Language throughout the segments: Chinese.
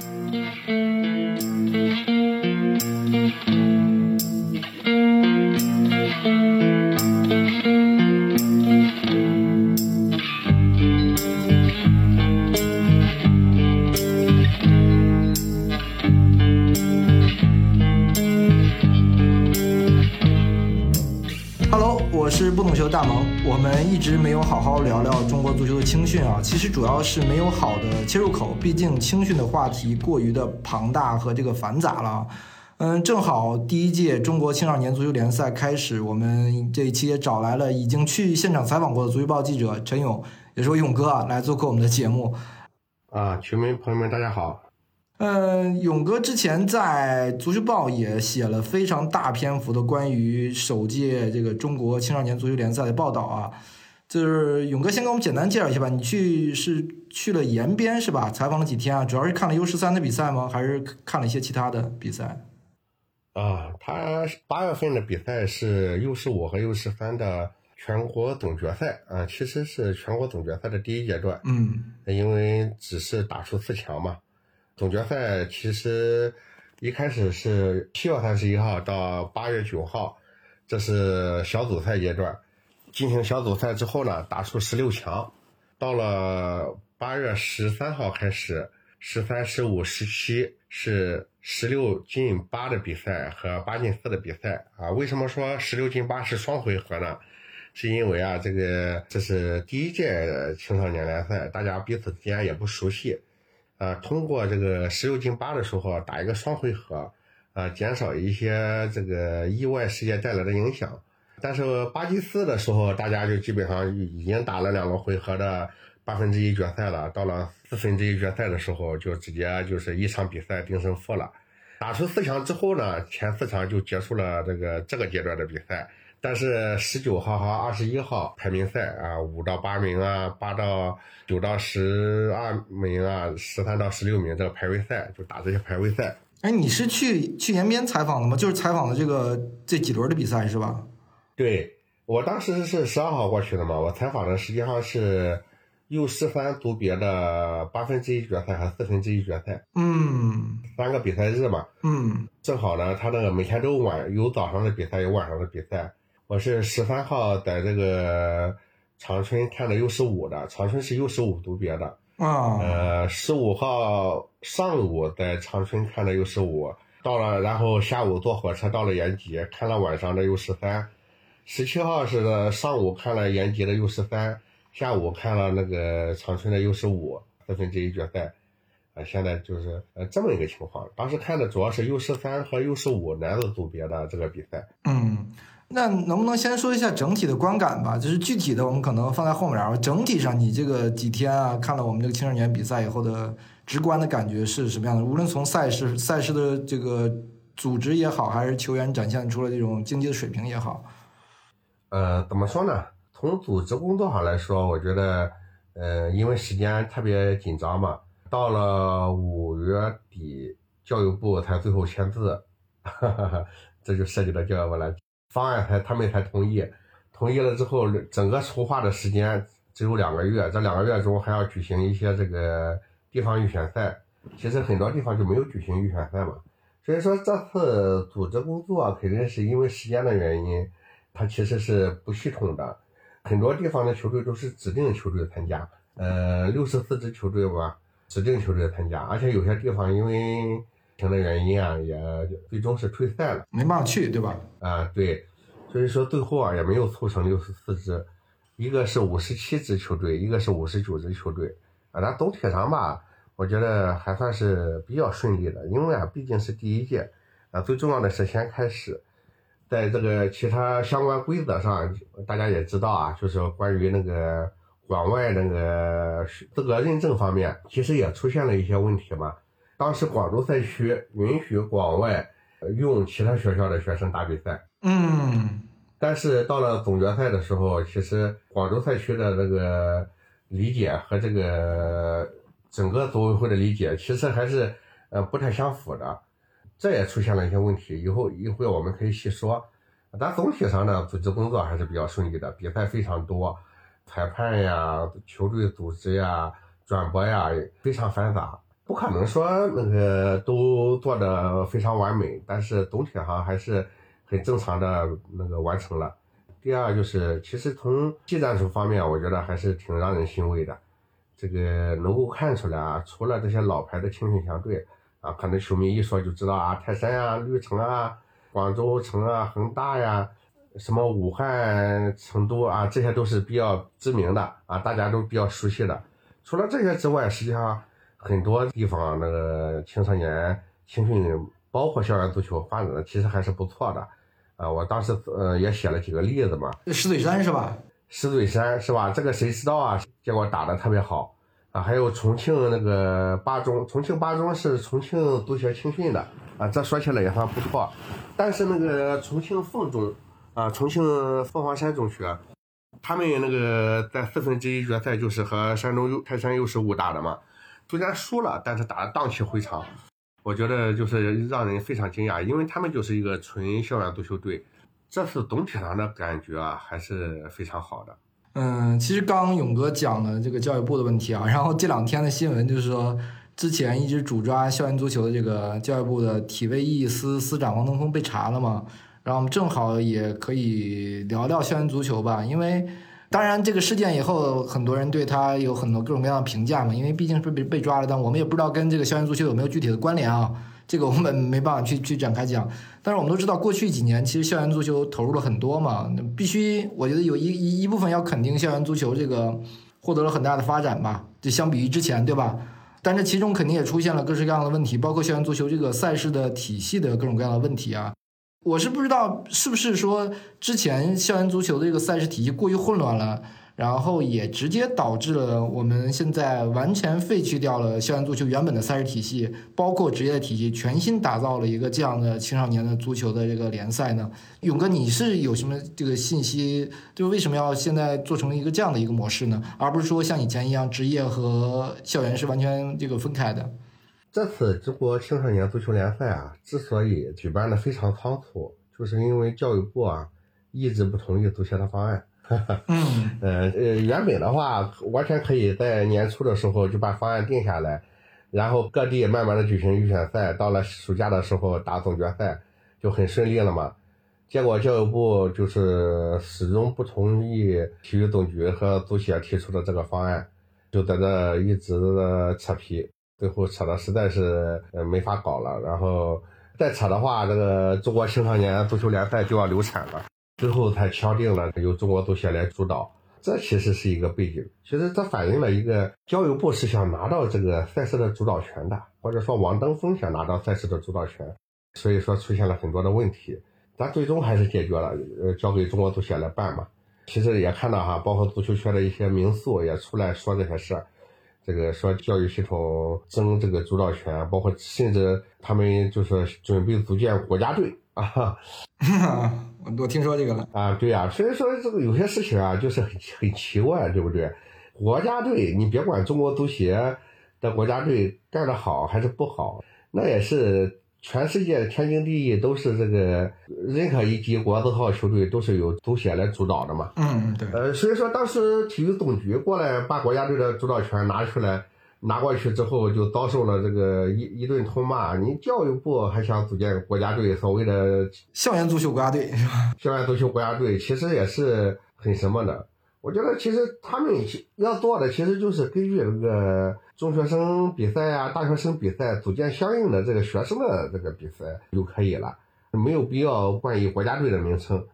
Thank you. 主要是没有好的切入口，毕竟青训的话题过于的庞大和这个繁杂了。嗯，正好第一届中国青少年足球联赛开始，我们这一期也找来了已经去现场采访过的足球报记者陈勇，也是我勇哥啊，来做客我们的节目。啊，球迷朋友们，大家好。嗯，勇哥之前在足球报也写了非常大篇幅的关于首届这个中国青少年足球联赛的报道啊。就是勇哥先给我们简单介绍一下吧。你去是去了延边是吧？采访了几天啊？主要是看了 U 十三的比赛吗？还是看了一些其他的比赛？啊，他八月份的比赛是 U 十五和 U 十三的全国总决赛啊，其实是全国总决赛的第一阶段。嗯，因为只是打出四强嘛。总决赛其实一开始是七月三十一号到八月九号，这是小组赛阶段。进行小组赛之后呢，打出十六强。到了八月十三号开始，十三、十五、十七是十六进八的比赛和八进四的比赛啊。为什么说十六进八是双回合呢？是因为啊，这个这是第一届青少年联赛，大家彼此之间也不熟悉。啊，通过这个十六进八的时候打一个双回合，啊，减少一些这个意外事件带来的影响。但是八进四的时候，大家就基本上已经打了两个回合的八分之一决赛了。到了四分之一决赛的时候，就直接就是一场比赛定胜负了。打出四强之后呢，前四场就结束了这个这个阶段的比赛。但是十九号和二十一号排名赛啊，五到八名啊，八到九到十二名啊，十三到十六名这个排位赛就打这些排位赛。哎，你是去去延边采访的吗？就是采访的这个这几轮的比赛是吧？对，我当时是十二号过去的嘛。我采访的实际上是 U 十三组别的八分之一决赛和四分之一决赛。嗯，三个比赛日嘛。嗯，正好呢，他那个每天都晚有早上的比赛，有晚上的比赛。我是十三号在这个长春看的 U 十五的，长春是 U 十五组别的啊。呃，十五号上午在长春看的 U 十五，到了，然后下午坐火车到了延吉看了晚上的 U 十三。十七号是上午看了延吉的 U 十三，下午看了那个长春的 U 十五四分之一决赛。啊，现在就是呃这么一个情况。当时看的主要是 U 十三和 U 十五男子组别的这个比赛。嗯。那能不能先说一下整体的观感吧？就是具体的，我们可能放在后面儿。整体上，你这个几天啊，看了我们这个青少年比赛以后的直观的感觉是什么样的？无论从赛事、赛事的这个组织也好，还是球员展现出了这种竞技的水平也好。呃，怎么说呢？从组织工作上来说，我觉得，呃，因为时间特别紧张嘛，到了五月底，教育部才最后签字，这就涉及到教育部了。方案才他们才同意，同意了之后，整个筹划的时间只有两个月，这两个月中还要举行一些这个地方预选赛，其实很多地方就没有举行预选赛嘛。所以说这次组织工作肯定是因为时间的原因，它其实是不系统的，很多地方的球队都是指定球队参加，呃，六十四支球队吧，指定球队参加，而且有些地方因为。情的原因啊，也最终是退赛了，没办法去，对吧？啊，对，所以说最后啊也没有凑成六十四支，一个是五十七支球队，一个是五十九支球队，啊，那总体上吧，我觉得还算是比较顺利的，因为啊毕竟是第一届，啊，最重要的是先开始，在这个其他相关规则上，大家也知道啊，就是关于那个广外那个资格认证方面，其实也出现了一些问题嘛。当时广州赛区允许广外用其他学校的学生打比赛，嗯，但是到了总决赛的时候，其实广州赛区的这个理解和这个整个组委会的理解其实还是呃不太相符的，这也出现了一些问题。以后一会我们可以细说，但总体上呢，组织工作还是比较顺利的，比赛非常多，裁判呀、球队组织呀、转播呀非常繁杂。不可能说那个都做的非常完美，但是总体上还是很正常的那个完成了。第二就是，其实从技战术方面，我觉得还是挺让人欣慰的。这个能够看出来啊，除了这些老牌的青训强队啊，可能球迷一说就知道啊，泰山啊、绿城啊、广州城啊、恒大呀，什么武汉、成都啊，这些都是比较知名的啊，大家都比较熟悉的。除了这些之外，实际上很多地方那个青少年青训，包括校园足球发展的其实还是不错的。啊，我当时呃也写了几个例子嘛，石嘴山是吧？石嘴山是吧？这个谁知道啊？结果打的特别好还有重庆那个八中，重庆八中是重庆足协青训的啊，这说起来也算不错。但是那个重庆凤中啊，重庆凤凰山中学，他们那个在四分之一决赛就是和山东泰山 U 十五打的嘛，虽然输了，但是打的荡气回肠。我觉得就是让人非常惊讶，因为他们就是一个纯校园足球队，这次总体上的感觉啊还是非常好的。嗯，其实刚勇哥讲了这个教育部的问题啊，然后这两天的新闻就是说，之前一直主抓校园足球的这个教育部的体卫艺司司长王东峰被查了嘛，然后我们正好也可以聊聊校园足球吧，因为。当然，这个事件以后，很多人对他有很多各种各样的评价嘛。因为毕竟是被被抓了，但我们也不知道跟这个校园足球有没有具体的关联啊。这个我们没办法去去展开讲。但是我们都知道，过去几年其实校园足球投入了很多嘛。必须，我觉得有一一一部分要肯定校园足球这个获得了很大的发展吧。就相比于之前，对吧？但这其中肯定也出现了各式各样的问题，包括校园足球这个赛事的体系的各种各样的问题啊。我是不知道是不是说之前校园足球的这个赛事体系过于混乱了，然后也直接导致了我们现在完全废去掉了校园足球原本的赛事体系，包括职业体系，全新打造了一个这样的青少年的足球的这个联赛呢？勇哥，你是有什么这个信息？就为什么要现在做成一个这样的一个模式呢？而不是说像以前一样，职业和校园是完全这个分开的？这次中国青少年足球联赛啊，之所以举办的非常仓促，就是因为教育部啊一直不同意足协的方案。嗯，呃，原本的话完全可以在年初的时候就把方案定下来，然后各地慢慢的举行预选赛，到了暑假的时候打总决赛就很顺利了嘛。结果教育部就是始终不同意体育总局和足协提出的这个方案，就在这一直扯皮。最后扯的实在是呃没法搞了，然后再扯的话，这个中国青少年足球联赛就要流产了。最后才敲定了由中国足协来主导，这其实是一个背景。其实这反映了一个教育部是想拿到这个赛事的主导权的，或者说王登峰想拿到赛事的主导权，所以说出现了很多的问题。但最终还是解决了，呃，交给中国足协来办嘛。其实也看到哈，包括足球圈的一些名宿也出来说这些事儿。这个说教育系统争这个主导权，包括甚至他们就是准备组建国家队啊，我我听说这个了 啊，对呀，所以说这个有些事情啊，就是很很奇怪，对不对？国家队，你别管中国足协的国家队干得好还是不好，那也是。全世界天经地义都是这个任何一级国字号球队都是由足协来主导的嘛。嗯，对。呃，所以说当时体育总局过来把国家队的主导权拿出来拿过去之后，就遭受了这个一一顿痛骂。你教育部还想组建国家队，所谓的校园足球国家队是吧？校园足球国家队其实也是很什么的。我觉得其实他们要做的其实就是根据这个。中学生比赛啊，大学生比赛，组建相应的这个学生的这个比赛就可以了，没有必要冠以国家队的名称。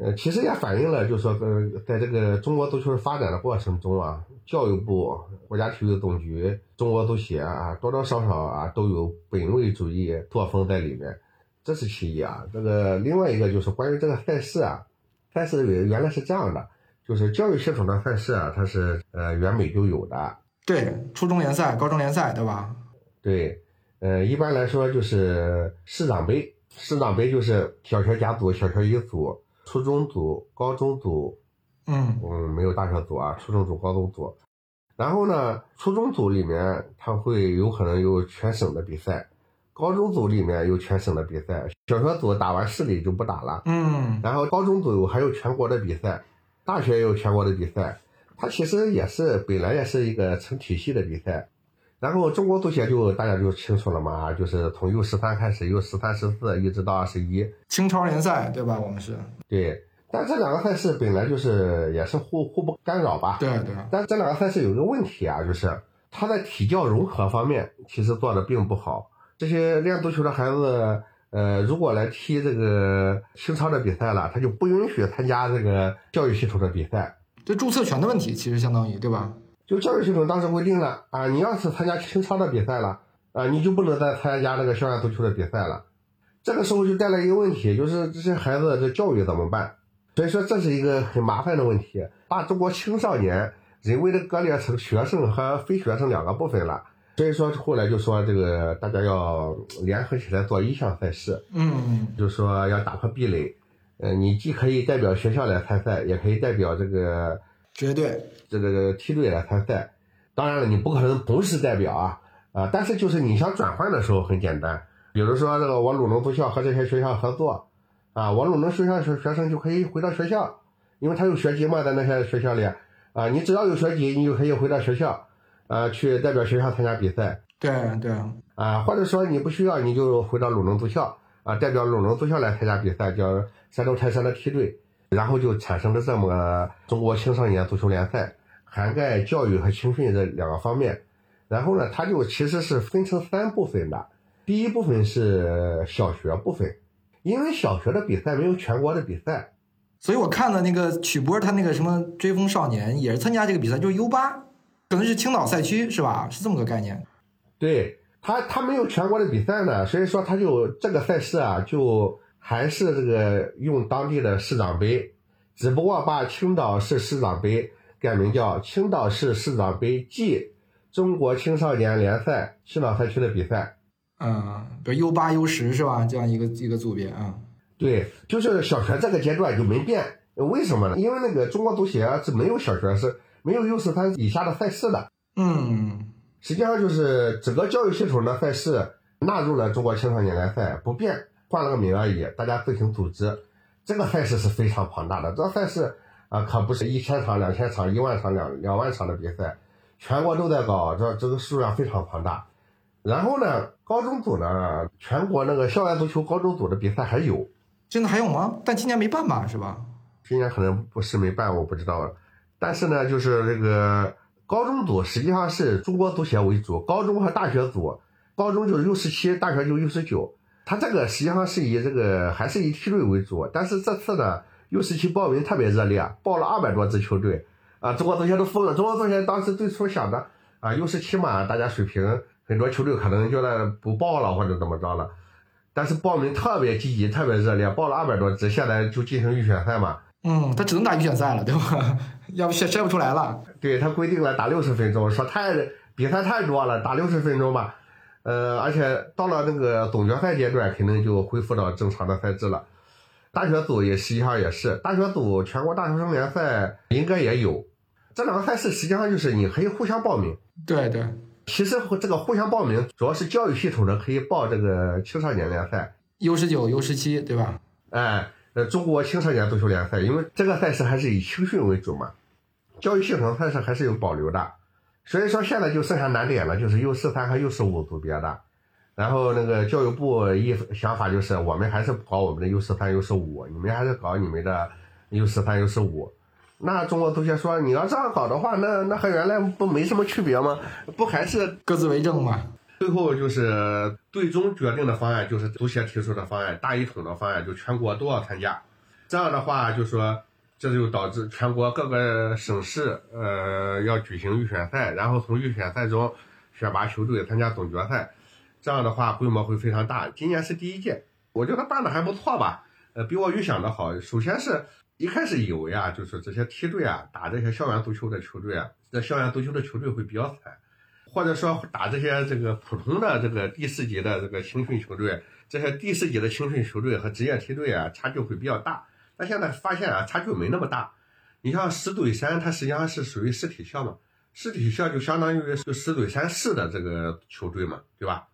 呃，其实也反映了，就是说，呃，在这个中国足球发展的过程中啊，教育部、国家体育总局、中国足协啊，多多少少啊都有本位主义作风在里面，这是其一啊。这个另外一个就是关于这个赛事啊，赛事原来是这样的，就是教育系统的赛事啊，它是呃原本就有的。对，初中联赛、高中联赛，对吧？对，呃，一般来说就是市长杯，市长杯就是小学甲组、小学乙组、初中组、高中组，嗯嗯，没有大学组啊，初中组、高中组。然后呢，初中组里面它会有可能有全省的比赛，高中组里面有全省的比赛，小学组打完市里就不打了，嗯，然后高中组还有全国的比赛，大学也有全国的比赛。它其实也是本来也是一个成体系的比赛，然后中国足协就大家就清楚了嘛，就是从 U 十三开始，U 十三、十四一直到二十一，青超联赛对吧？我们是对。但这两个赛事本来就是也是互互不干扰吧？对对。但这两个赛事有一个问题啊，就是他在体教融合方面其实做的并不好。这些练足球的孩子，呃，如果来踢这个青超的比赛了，他就不允许参加这个教育系统的比赛。这注册权的问题，其实相当于对吧？就教育系统当时规定了啊，你要是参加青超的比赛了啊，你就不能再参加那个校园足球的比赛了。这个时候就带来一个问题，就是这些孩子的教育怎么办？所以说这是一个很麻烦的问题，把中国青少年人为的割裂成学生和非学生两个部分了。所以说后来就说这个大家要联合起来做一项赛事，嗯，就说要打破壁垒，呃，你既可以代表学校来参赛，也可以代表这个职业队。这个梯队来参赛，当然了，你不可能同时代表啊啊！但是就是你想转换的时候很简单，比如说这个我鲁能足校和这些学校合作啊，我鲁能学校学学生就可以回到学校，因为他有学籍嘛，在那些学校里啊，你只要有学籍，你就可以回到学校啊，去代表学校参加比赛。对对啊，或者说你不需要，你就回到鲁能足校啊，代表鲁能足校来参加比赛，叫山东泰山的梯队，然后就产生了这么个中国青少年足球联赛。涵盖教育和青训这两个方面，然后呢，它就其实是分成三部分的。第一部分是小学部分，因为小学的比赛没有全国的比赛，所以我看了那个曲波他那个什么追风少年也是参加这个比赛，就是 U 八，可能是青岛赛区是吧？是这么个概念。对他，他没有全国的比赛呢，所以说他就这个赛事啊，就还是这个用当地的市长杯，只不过把青岛市市长杯。改名叫青岛市市长杯暨中国青少年联赛青岛赛区的比赛，嗯，比如 U 八 U 十是吧？这样一个一个组别啊。对，就是小学这个阶段就没变，为什么呢？因为那个中国足协是没有小学是没有 U 十三以下的赛事的。嗯，实际上就是整个教育系统的赛事纳入了中国青少年联赛不变，换了个名而已，大家自行组织。这个赛事是非常庞大的，这赛事。啊，可不是一千场、两千场、一万场、两两万场的比赛，全国都在搞，这这个数量非常庞大。然后呢，高中组呢，全国那个校园足球高中组的比赛还有，真的还有吗？但今年没办吧，是吧？今年可能不是没办，我不知道了。但是呢，就是这个高中组实际上是中国足协为主，高中和大学组，高中就是 U 十七，大学就 U 十九，它这个实际上是以这个还是以梯队为主，但是这次呢。U 十七报名特别热烈，报了二百多支球队，啊，中国足协都疯了。中国足协当时最初想着，啊，U 十七嘛，大家水平很多球队可能觉得不报了或者怎么着了，但是报名特别积极，特别热烈，报了二百多支，现在就进行预选赛嘛。嗯，他只能打预选赛了，对吧？要不筛筛不出来了。对他规定了打六十分钟，说太比赛太多了，打六十分钟吧。呃，而且到了那个总决赛阶段，肯定就恢复到正常的赛制了。大学组也实际上也是，大学组全国大学生联赛应该也有，这两个赛事实际上就是你可以互相报名。对对，其实这个互相报名主要是教育系统的可以报这个青少年联赛，U 十九、U 十七，对吧？哎，呃，中国青少年足球联赛，因为这个赛事还是以青训为主嘛，教育系统赛事还是有保留的，所以说现在就剩下难点了，就是 U 十三和 U 十五组别的。然后那个教育部一想法就是，我们还是搞我们的 U 十三、U 十五，你们还是搞你们的 U 十三、U 十五。那中国足协说，你要这样搞的话，那那和原来不没什么区别吗？不还是各自为政吗？最后就是最终决定的方案，就是足协提出的方案，大一统的方案，就全国都要参加。这样的话，就说这就导致全国各个省市呃要举行预选赛，然后从预选赛中选拔球队参加总决赛。这样的话规模会非常大。今年是第一届，我觉得办的还不错吧？呃，比我预想的好。首先是一开始以为啊，就是这些梯队啊，打这些校园足球的球队啊，这校园足球的球队会比较惨，或者说打这些这个普通的这个第四级的这个青训球队，这些第四级的青训球队和职业梯队啊，差距会比较大。但现在发现啊，差距没那么大。你像石嘴山，它实际上是属于市体校嘛，市体校就相当于就石嘴山市的这个球队嘛，对吧？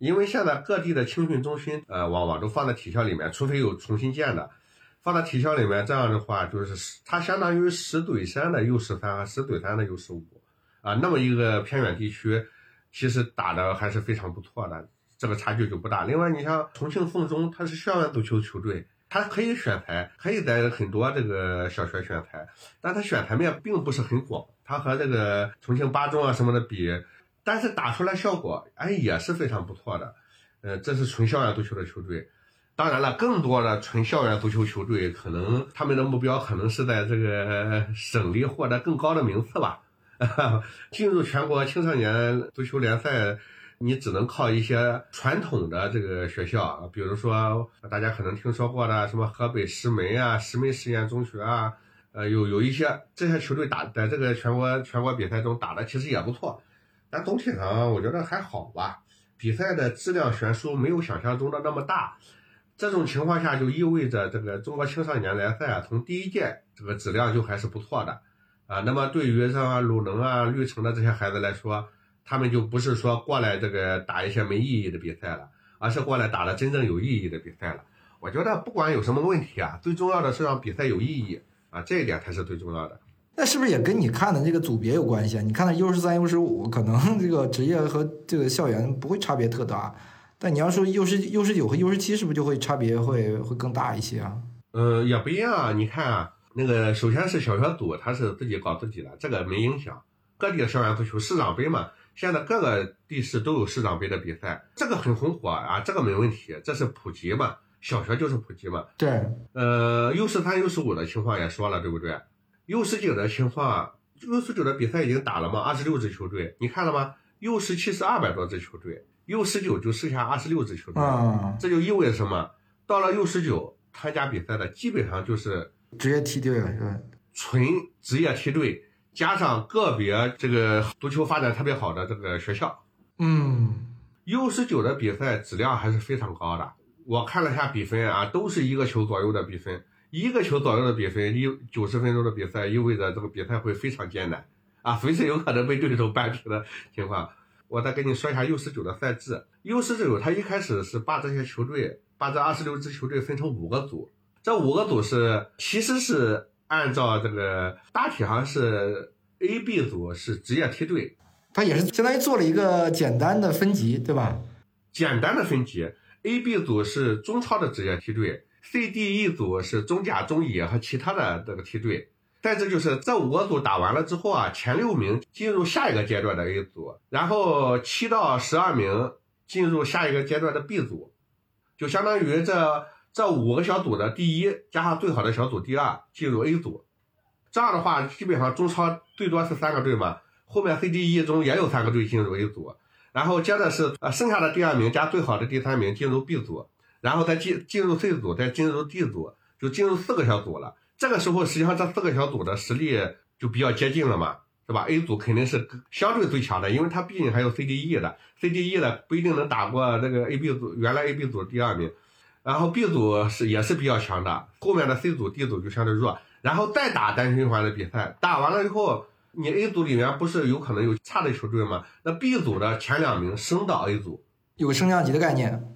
因为现在各地的青训中心，呃，往往都放在体校里面，除非有重新建的，放在体校里面。这样的话，就是它相当于石怼山的 U 十三和石怼山的 U 十五，啊，那么一个偏远地区，其实打的还是非常不错的，这个差距就不大。另外，你像重庆凤中，它是校园足球球队，它可以选材，可以在很多这个小学选材，但它选材面并不是很广。它和这个重庆八中啊什么的比，但是打出来效果，哎，也是非常不错的。呃，这是纯校园足球的球队。当然了，更多的纯校园足球球队，可能他们的目标可能是在这个省里获得更高的名次吧。进入全国青少年足球联赛，你只能靠一些传统的这个学校，比如说大家可能听说过的什么河北石门啊、石门实验中学啊。呃，有有一些这些球队打在这个全国全国比赛中打的其实也不错，但总体上我觉得还好吧。比赛的质量悬殊没有想象中的那么大，这种情况下就意味着这个中国青少年联赛啊，从第一届这个质量就还是不错的啊。那么对于像鲁能啊、绿城的这些孩子来说，他们就不是说过来这个打一些没意义的比赛了，而是过来打了真正有意义的比赛了。我觉得不管有什么问题啊，最重要的是让比赛有意义。啊，这一点才是最重要的。那是不是也跟你看的这个组别有关系啊？你看的 U 十三、U 十五，可能这个职业和这个校园不会差别特大，但你要说 U 十 U 十九和 U 十七，是不是就会差别会会更大一些啊？呃，也不一样啊。你看啊，那个首先是小学组，他是自己搞自己的，这个没影响。各地的校园足球市长杯嘛，现在各个地市都有市长杯的比赛，这个很红火啊，这个没问题，这是普及嘛。小学就是普及嘛，对，呃，U 十三、U 十五的情况也说了，对不对？U 十九的情况，U 十九的比赛已经打了嘛，二十六支球队，你看了吗？U 十七是二百多支球队，U 十九就剩下二十六支球队，这就意味着什么？到了 U 十九参加比赛的基本上就是职业梯队了，是吧？纯职业梯队加上个别这个足球发展特别好的这个学校，嗯，U 十九的比赛质量还是非常高的。我看了一下比分啊，都是一个球左右的比分，一个球左右的比分，一九十分钟的比赛意味着这个比赛会非常艰难啊，随时有可能被对手扳平的情况。我再跟你说一下 U 十九的赛制，U 十九它一开始是把这些球队，把这二十六支球队分成五个组，这五个组是其实是按照这个大体上是 A、B 组是职业梯队，它也是相当于做了一个简单的分级，对吧？简单的分级。A、B 组是中超的职业梯队，C、D、E 组是中甲、中乙和其他的这个梯队。再这就是这五个组打完了之后啊，前六名进入下一个阶段的 A 组，然后七到十二名进入下一个阶段的 B 组，就相当于这这五个小组的第一加上最好的小组第二进入 A 组。这样的话，基本上中超最多是三个队嘛，后面 C、D、E 中也有三个队进入 A 组。然后接着是呃剩下的第二名加最好的第三名进入 B 组，然后再进进入 C 组，再进入 D 组，就进入四个小组了。这个时候实际上这四个小组的实力就比较接近了嘛，是吧？A 组肯定是相对最强的，因为它毕竟还有 C、D、E 的，C、D、E 的不一定能打过那个 A、B 组原来 A、B 组第二名。然后 B 组是也是比较强的，后面的 C 组、D 组就相对弱。然后再打单循环的比赛，打完了以后。你 A 组里面不是有可能有差的球队吗？那 B 组的前两名升到 A 组，有升降级的概念，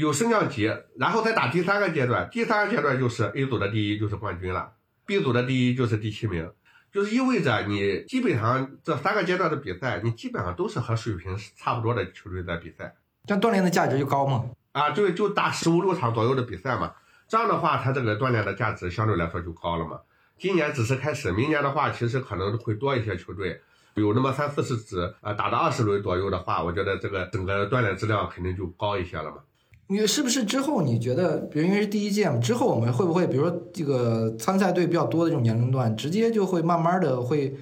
有升降级，然后再打第三个阶段，第三个阶段就是 A 组的第一就是冠军了，B 组的第一就是第七名，就是意味着你基本上这三个阶段的比赛，你基本上都是和水平差不多的球队在比赛，这样锻炼的价值就高嘛？啊，对，就打十五六场左右的比赛嘛，这样的话，它这个锻炼的价值相对来说就高了嘛。今年只是开始，明年的话，其实可能会多一些球队，有那么三四十支，呃，打到二十轮左右的话，我觉得这个整个锻炼质量肯定就高一些了嘛。你是不是之后你觉得，比如因为是第一届嘛，之后我们会不会，比如说这个参赛队比较多的这种年龄段，直接就会慢慢的会，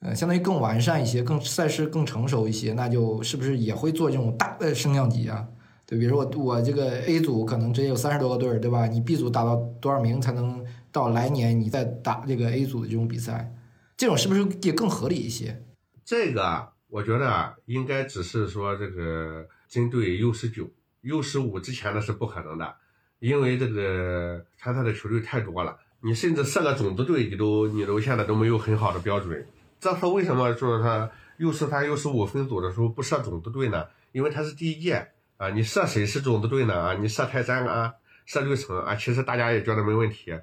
呃，相当于更完善一些，更赛事更成熟一些，那就是不是也会做这种大的升降级啊？对，比如说我我这个 A 组可能直接有三十多个队儿，对吧？你 B 组打到多少名才能？到来年你再打这个 A 组的这种比赛，这种是不是也更合理一些？这个我觉得应该只是说这个针对 U 十九、U 十五之前的是不可能的，因为这个参赛的球队太多了，你甚至设个种子队，你都你都现在都没有很好的标准。这次为什么说他 U 十三、U 十五分组的时候不设种子队呢？因为他是第一届啊，你设谁是种子队呢？啊，你设泰山啊，设绿城啊，其实大家也觉得没问题。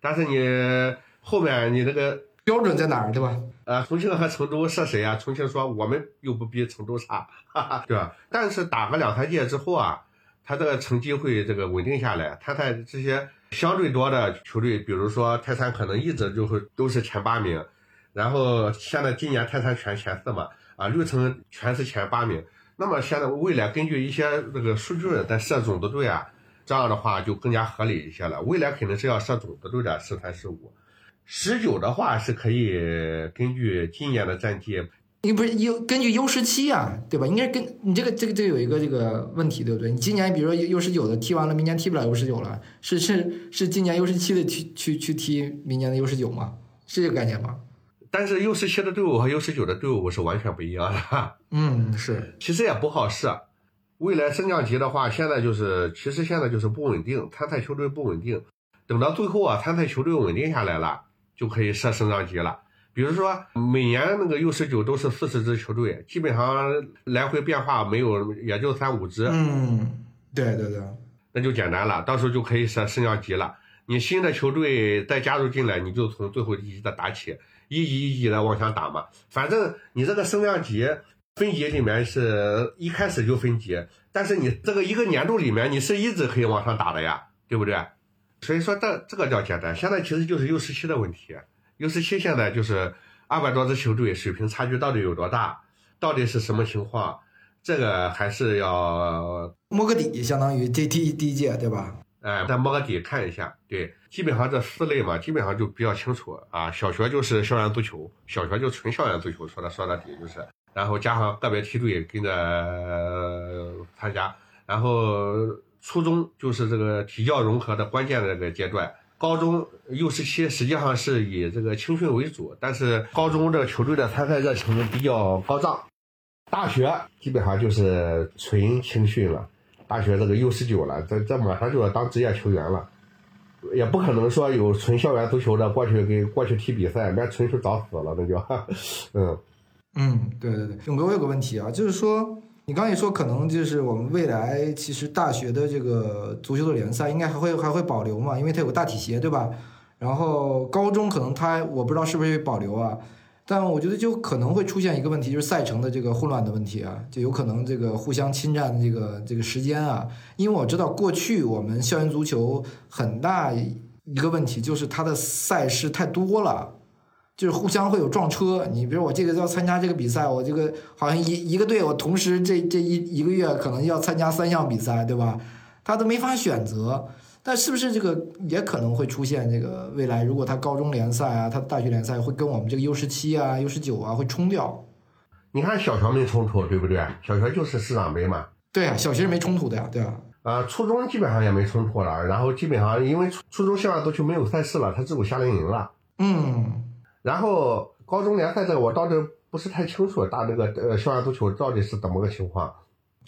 但是你后面你那个标准在哪儿，对吧？呃，重庆和成都是谁啊？重庆说我们又不比成都差，哈哈，对吧？但是打个两三届之后啊，他这个成绩会这个稳定下来。他在这些相对多的球队，比如说泰山，可能一直就会都是前八名。然后现在今年泰山全前四嘛，啊，绿城全是前八名。那么现在未来根据一些这个数据在设种子队啊，这样的话就更加合理一些了。未来肯定是要设种子队的十三十五。十九的话是可以根据今年的战绩，你不是优根据优十七啊，对吧？应该跟你这个这个这个有一个这个问题，对不对？你今年比如说优十九的踢完了，明年踢不了优十九了，是是 是今年优十七的去去去踢明年的优十九吗？是这个概念吗？但是 U 十七的队伍和 U 十九的队伍是完全不一样的。嗯，是，其实也不好设。未来升降级的话，现在就是其实现在就是不稳定，参赛球队不稳定。等到最后啊，参赛球队稳定下来了。就可以设升降级了。比如说，每年那个 U 十九都是四十支球队，基本上来回变化没有，也就三五支。嗯，对对对，那就简单了，到时候就可以设升降级了。你新的球队再加入进来，你就从最后一级的打起，一级一级的往上打嘛。反正你这个升降级分级里面是一开始就分级，但是你这个一个年度里面你是一直可以往上打的呀，对不对？所以说，这这个叫简单。现在其实就是 U 十七的问题。U 十七现在就是二百多支球队，水平差距到底有多大？到底是什么情况？这个还是要摸个底，相当于这第第一届，对吧？哎，再摸个底看一下。对，基本上这四类嘛，基本上就比较清楚啊。小学就是校园足球，小学就纯校园足球，说的说到底就是，然后加上个别梯队跟着参加，然后。初中就是这个体教融合的关键的这个阶段，高中幼十七实际上是以这个青训为主，但是高中这个球队的参赛热情比较高涨，大学基本上就是纯青训了，大学这个 U 十九了，这这马上就要当职业球员了，也不可能说有纯校园足球的过去给过去踢比赛，那纯属找死了，那就，嗯，嗯，对对对，勇哥，我有个问题啊，就是说。你刚才说，可能就是我们未来其实大学的这个足球的联赛应该还会还会保留嘛，因为它有个大体协，对吧？然后高中可能它我不知道是不是保留啊，但我觉得就可能会出现一个问题，就是赛程的这个混乱的问题啊，就有可能这个互相侵占这个这个时间啊。因为我知道过去我们校园足球很大一个问题就是它的赛事太多了。就是互相会有撞车，你比如我这个要参加这个比赛，我这个好像一一个队我同时这这一一个月可能要参加三项比赛，对吧？他都没法选择。但是不是这个也可能会出现这个未来？如果他高中联赛啊，他大学联赛会跟我们这个 U 十七啊、U 十九啊会冲掉？你看小学没冲突，对不对？小学就是市长杯嘛。对啊，小学是没冲突的呀，对吧？啊，初中基本上也没冲突了，然后基本上因为初初中校园足球没有赛事了，他只有夏令营了。嗯。然后高中联赛这个我倒是不是太清楚，打这个呃校园足球到底是怎么个情况？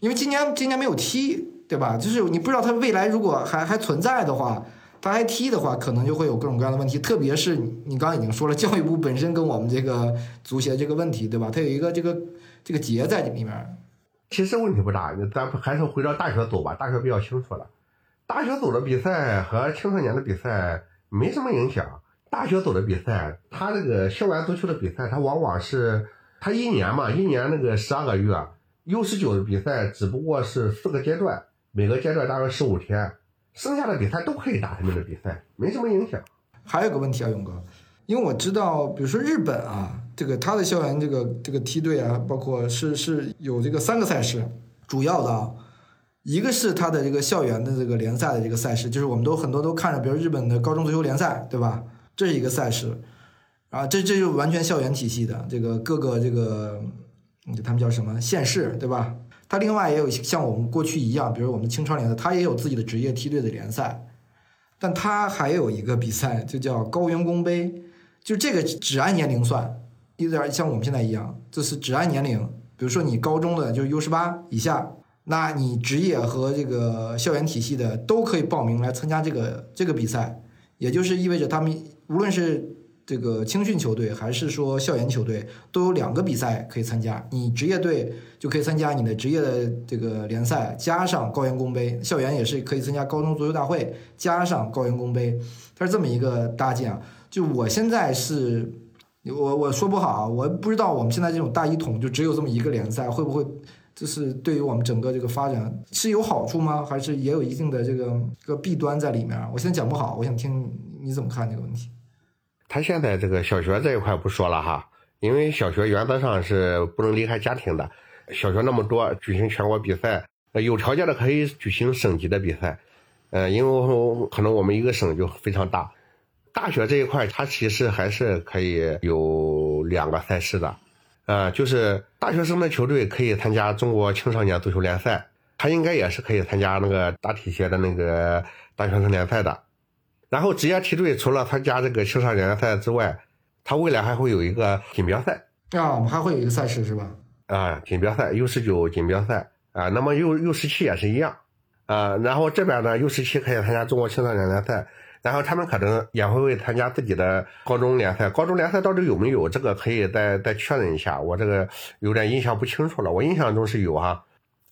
因为今年今年没有踢，对吧？就是你不知道他未来如果还还存在的话，他还踢的话，可能就会有各种各样的问题。特别是你刚刚已经说了，教育部本身跟我们这个足协这个问题，对吧？它有一个这个这个结在这里面。其实问题不大，咱还是回到大学走吧。大学比较清楚了，大学组的比赛和青少年的比赛没什么影响。大学走的比赛，他这个校园足球的比赛，他往往是他一年嘛，一年那个十二个月，U 十九的比赛只不过是四个阶段，每个阶段大概十五天，剩下的比赛都可以打他们的比赛，没什么影响。还有个问题啊，勇哥，因为我知道，比如说日本啊，这个他的校园这个这个梯队啊，包括是是有这个三个赛事，主要的啊，一个是他的这个校园的这个联赛的这个赛事，就是我们都很多都看着，比如日本的高中足球联赛，对吧？这是一个赛事，啊，这这就完全校园体系的，这个各个这个，他们叫什么县市，对吧？它另外也有像我们过去一样，比如我们青超联赛，它也有自己的职业梯队的联赛，但它还有一个比赛，就叫高员工杯，就这个只按年龄算，有点像我们现在一样，就是只按年龄，比如说你高中的就是 U 十八以下，那你职业和这个校园体系的都可以报名来参加这个这个比赛，也就是意味着他们。无论是这个青训球队还是说校园球队，都有两个比赛可以参加。你职业队就可以参加你的职业的这个联赛，加上高原工杯；校园也是可以参加高中足球大会，加上高原工杯。它是这么一个搭建啊。就我现在是我我说不好啊，我不知道我们现在这种大一统就只有这么一个联赛，会不会就是对于我们整个这个发展是有好处吗？还是也有一定的这个个弊端在里面？我现在讲不好，我想听你怎么看这个问题。他现在这个小学这一块不说了哈，因为小学原则上是不能离开家庭的。小学那么多，举行全国比赛，有条件的可以举行省级的比赛。呃，因为可能我们一个省就非常大。大学这一块，它其实还是可以有两个赛事的，呃，就是大学生的球队可以参加中国青少年足球联赛，他应该也是可以参加那个大体协的那个大学生联赛的。然后职业梯队除了参加这个青少年联赛之外，他未来还会有一个锦标赛啊，我们还会有一个赛事是吧？啊，锦标赛 U 十九锦标赛啊，那么 U U 十七也是一样啊。然后这边呢，U 十七可以参加中国青少年联赛。然后他们可能也会会参加自己的高中联赛，高中联赛到底有没有？这个可以再再确认一下，我这个有点印象不清楚了。我印象中是有哈。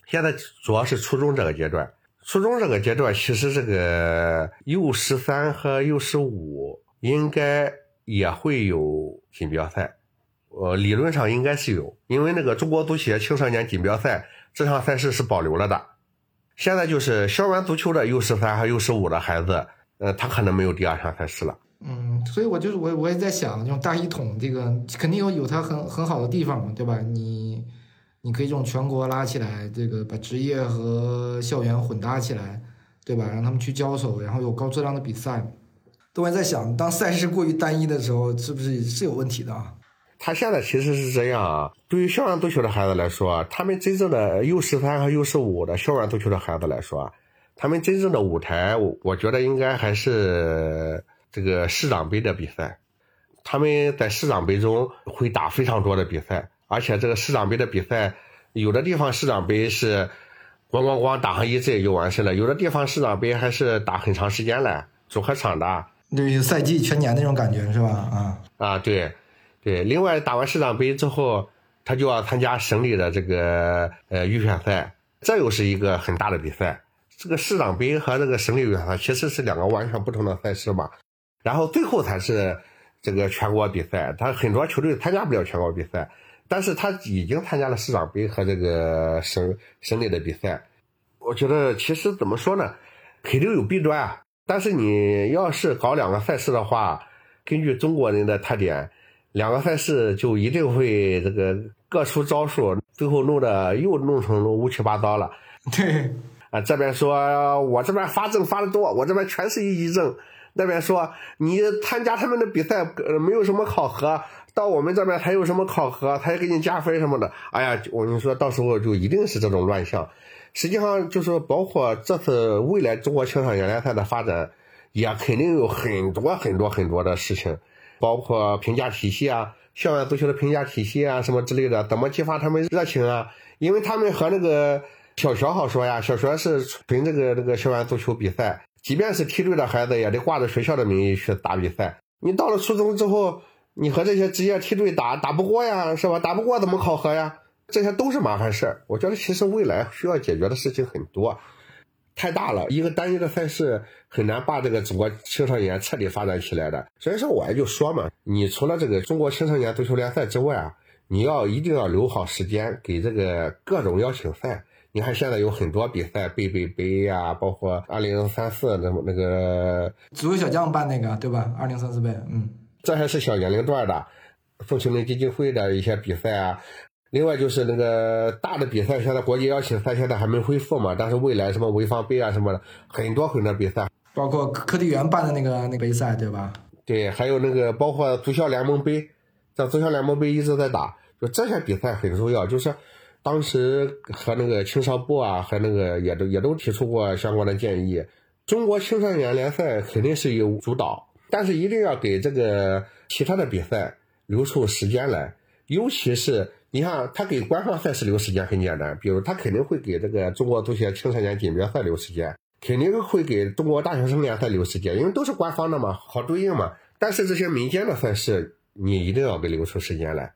现在主要是初中这个阶段，初中这个阶段其实这个 U 十三和 U 十五应该也会有锦标赛，呃，理论上应该是有，因为那个中国足协青少年锦标赛这项赛事是保留了的。现在就是校园足球的 U 十三和 U 十五的孩子。呃，他可能没有第二场赛事了。嗯，所以我就是我我也在想，这种大一统这个肯定有有它很很好的地方嘛，对吧？你你可以这种全国拉起来，这个把职业和校园混搭起来，对吧？让他们去交手，然后有高质量的比赛。都还在想，当赛事过于单一的时候，是不是是有问题的？他现在其实是这样啊，对于校园足球的孩子来说，他们真正的 U 十三和 U 十五的校园足球的孩子来说。他们真正的舞台，我我觉得应该还是这个市长杯的比赛。他们在市长杯中会打非常多的比赛，而且这个市长杯的比赛，有的地方市长杯是咣咣咣打上一阵就完事了，有的地方市长杯还是打很长时间嘞，组合场的。对，赛季全年那种感觉是吧？啊啊，对对。另外，打完市长杯之后，他就要参加省里的这个呃预选赛，这又是一个很大的比赛。这个市长杯和这个省里预选赛其实是两个完全不同的赛事嘛，然后最后才是这个全国比赛。他很多球队参加不了全国比赛，但是他已经参加了市长杯和这个省省里的比赛。我觉得其实怎么说呢，肯定有弊端啊。但是你要是搞两个赛事的话，根据中国人的特点，两个赛事就一定会这个各出招数，最后弄得又弄成乌七八糟了。对。啊，这边说我这边发证发的多，我这边全是一级证。那边说你参加他们的比赛，呃，没有什么考核，到我们这边才有什么考核，才给你加分什么的。哎呀，我跟你说到时候就一定是这种乱象。实际上就是包括这次未来中国青少年联赛的发展，也肯定有很多很多很多的事情，包括评价体系啊，校园足球的评价体系啊，什么之类的，怎么激发他们热情啊？因为他们和那个。小学好说呀，小学是纯这个这个校园足球比赛，即便是梯队的孩子也得挂着学校的名义去打比赛。你到了初中之后，你和这些职业梯队打打不过呀，是吧？打不过怎么考核呀？这些都是麻烦事儿。我觉得其实未来需要解决的事情很多，太大了，一个单一的赛事很难把这个中国青少年彻底发展起来的。所以说，我也就说嘛，你除了这个中国青少年足球联赛之外啊，你要一定要留好时间给这个各种邀请赛。你看，现在有很多比赛，贝贝杯呀，包括二零三四那么那个足球小将办那个，对吧？二零三四杯，嗯，这还是小年龄段的，凤庆龄基金会的一些比赛啊。另外就是那个大的比赛，现在国际邀请赛现在还没恢复嘛，但是未来什么潍坊杯啊什么的，很多很多比赛，包括科科技园办的那个那杯赛，对吧？对，还有那个包括足校联盟杯，这足校联盟杯一直在打，就这些比赛很重要，就是。当时和那个青少部啊，和那个也都也都提出过相关的建议。中国青少年联赛肯定是有主导，但是一定要给这个其他的比赛留出时间来。尤其是你看，他给官方赛事留时间很简单，比如他肯定会给这个中国足协青少年锦标赛留时间，肯定会给中国大学生联赛留时间，因为都是官方的嘛，好对应嘛。但是这些民间的赛事，你一定要给留出时间来。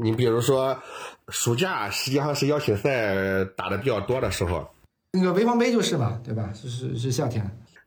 你比如说，暑假实际上是邀请赛打的比较多的时候，那个潍坊杯就是嘛，对吧？是是是夏天，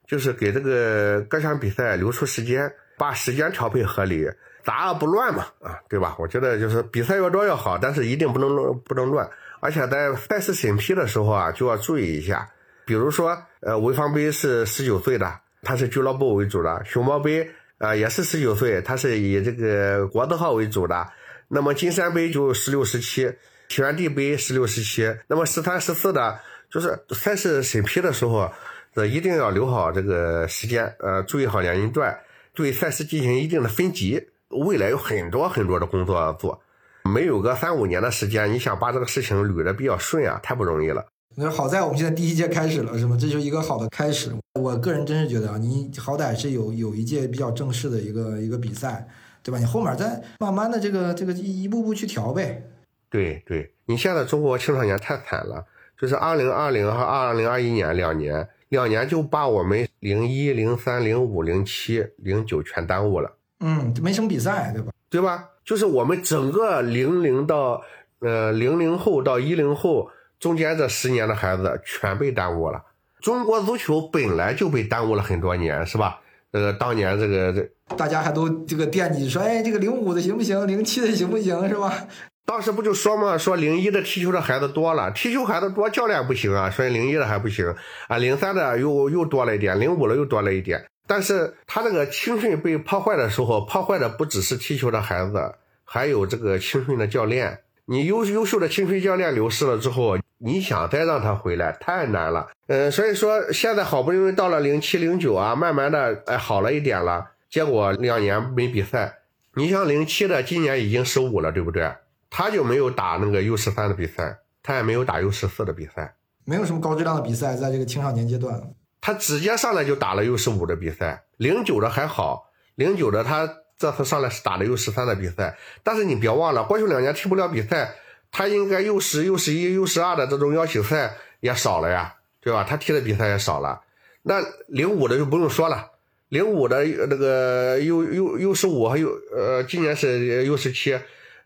就是给这个各项比赛留出时间，把时间调配合理，杂而不乱嘛，啊，对吧？我觉得就是比赛越多越好，但是一定不能乱，不能乱。而且在赛事审批的时候啊，就要注意一下，比如说，呃，潍坊杯是十九岁的，它是俱乐部为主的；熊猫杯啊也是十九岁，它是以这个国字号为主的。那么金山杯就十六、十七，起源地杯十六、十七。那么十三、十四的，就是赛事审批的时候，呃，一定要留好这个时间，呃，注意好年龄段，对赛事进行一定的分级。未来有很多很多的工作要做。没有个三五年的时间，你想把这个事情捋得比较顺啊，太不容易了。那好在我们现在第一届开始了，是吗？这就是一个好的开始。我个人真是觉得啊，你好歹是有有一届比较正式的一个一个比赛，对吧？你后面再慢慢的这个这个一步步去调呗。对对，你现在中国青少年太惨了，就是二零二零和二零二一年两年，两年就把我们零一、零三、零五、零七、零九全耽误了。嗯，没什么比赛，对吧？对吧？就是我们整个零零到呃零零后到一零后中间这十年的孩子全被耽误了。中国足球本来就被耽误了很多年，是吧？这个当年这个这大家还都这个惦记说，哎，这个零五的行不行？零七的行不行？是吧？当时不就说嘛，说零一的踢球的孩子多了，踢球孩子多，教练不行啊，所以零一的还不行啊，零三的又又多了一点，零五的又多了一点。但是他这个青训被破坏的时候，破坏的不只是踢球的孩子，还有这个青训的教练。你优优秀的青训教练流失了之后，你想再让他回来太难了。嗯，所以说现在好不容易到了零七零九啊，慢慢的哎好了一点了。结果两年没比赛。你像零七的今年已经十五了，对不对？他就没有打那个 U 十三的比赛，他也没有打 U 十四的比赛，没有什么高质量的比赛在这个青少年阶段。他直接上来就打了 U 十五的比赛，零九的还好，零九的他这次上来是打的 U 十三的比赛，但是你别忘了，过去两年踢不了比赛，他应该 U 十、U 十一、U 十二的这种邀请赛也少了呀，对吧？他踢的比赛也少了。那零五的就不用说了，零五的那个 U U U 十五还有呃，今年是 U 十七、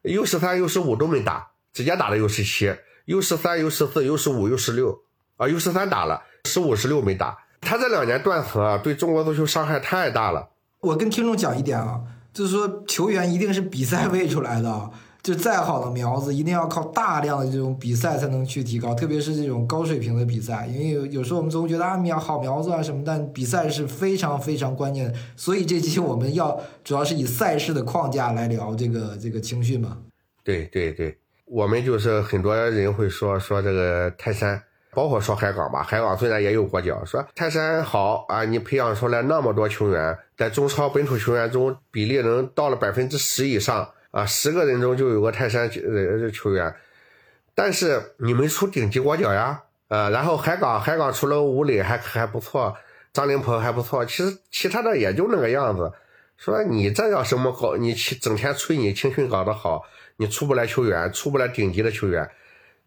U 十三、U 十五都没打，直接打了 U 十七、U 十三、U 十四、U 十五、U 十六啊，U 十三打了，十五、十六没打。他这两年断层啊，对中国足球伤害太大了。我跟听众讲一点啊，就是说球员一定是比赛喂出来的，就再好的苗子，一定要靠大量的这种比赛才能去提高，特别是这种高水平的比赛。因为有有时候我们总觉得啊苗好苗子啊什么，但比赛是非常非常关键的。所以这期我们要主要是以赛事的框架来聊这个 这个青训嘛。对对对，我们就是很多人会说说这个泰山。包括说海港吧，海港虽然也有国脚，说泰山好啊，你培养出来那么多球员，在中超本土球员中比例能到了百分之十以上啊，十个人中就有个泰山呃球员，但是你没出顶级国脚呀，呃，然后海港海港除了吴磊还还不错，张琳芃还不错，其实其他的也就那个样子，说你这叫什么好？你整天吹你青训搞得好，你出不来球员，出不来顶级的球员。